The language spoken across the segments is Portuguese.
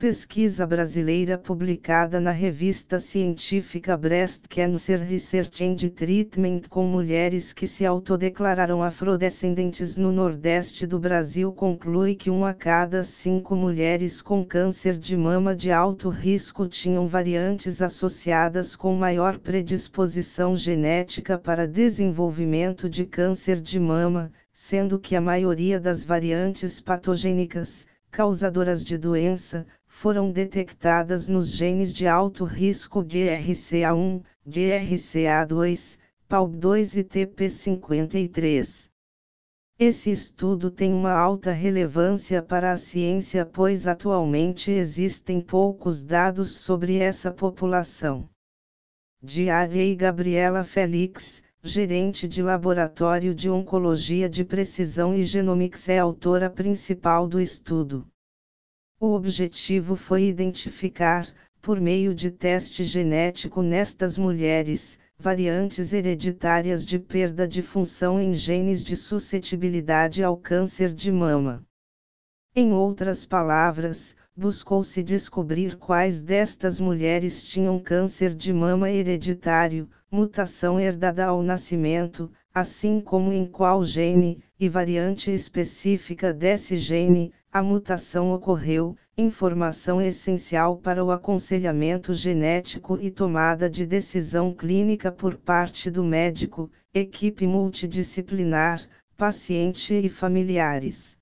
Pesquisa brasileira publicada na revista científica Breast Cancer Research and Treatment com mulheres que se autodeclararam afrodescendentes no Nordeste do Brasil conclui que uma a cada cinco mulheres com câncer de mama de alto risco tinham variantes associadas com maior predisposição genética para desenvolvimento de câncer de mama, sendo que a maioria das variantes patogênicas, causadoras de doença, foram detectadas nos genes de alto risco de RCA1, de RCA2, PALB2 e TP53. Esse estudo tem uma alta relevância para a ciência pois atualmente existem poucos dados sobre essa população. Diarei Gabriela Félix, gerente de Laboratório de Oncologia de Precisão e Genomics é autora principal do estudo. O objetivo foi identificar, por meio de teste genético nestas mulheres, variantes hereditárias de perda de função em genes de suscetibilidade ao câncer de mama. Em outras palavras, buscou-se descobrir quais destas mulheres tinham câncer de mama hereditário, mutação herdada ao nascimento, assim como em qual gene, e variante específica desse gene, a mutação ocorreu, informação essencial para o aconselhamento genético e tomada de decisão clínica por parte do médico, equipe multidisciplinar, paciente e familiares.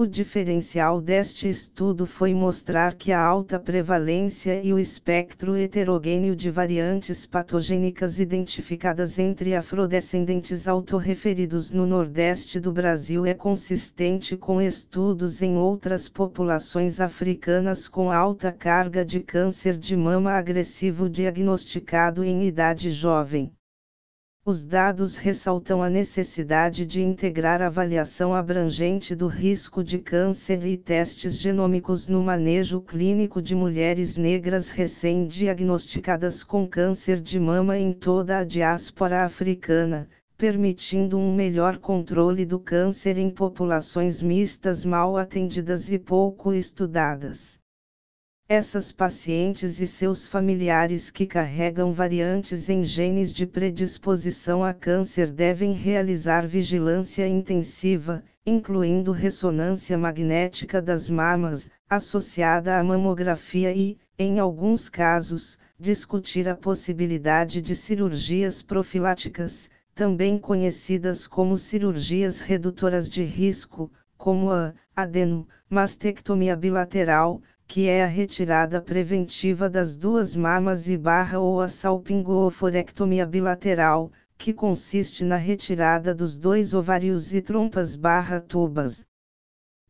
O diferencial deste estudo foi mostrar que a alta prevalência e o espectro heterogêneo de variantes patogênicas identificadas entre afrodescendentes autorreferidos no Nordeste do Brasil é consistente com estudos em outras populações africanas com alta carga de câncer de mama agressivo diagnosticado em idade jovem. Os dados ressaltam a necessidade de integrar avaliação abrangente do risco de câncer e testes genômicos no manejo clínico de mulheres negras recém-diagnosticadas com câncer de mama em toda a diáspora africana, permitindo um melhor controle do câncer em populações mistas mal atendidas e pouco estudadas. Essas pacientes e seus familiares que carregam variantes em genes de predisposição a câncer devem realizar vigilância intensiva, incluindo ressonância magnética das mamas, associada à mamografia e, em alguns casos, discutir a possibilidade de cirurgias profiláticas, também conhecidas como cirurgias redutoras de risco, como a adenomastectomia bilateral, que é a retirada preventiva das duas mamas e barra ou a salpingoforectomia bilateral, que consiste na retirada dos dois ovários e trompas barra tubas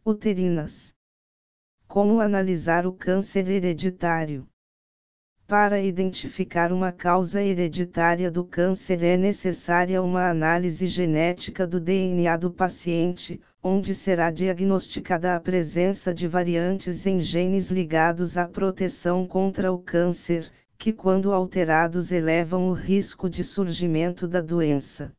uterinas. Como analisar o câncer hereditário? Para identificar uma causa hereditária do câncer é necessária uma análise genética do DNA do paciente, onde será diagnosticada a presença de variantes em genes ligados à proteção contra o câncer, que quando alterados elevam o risco de surgimento da doença.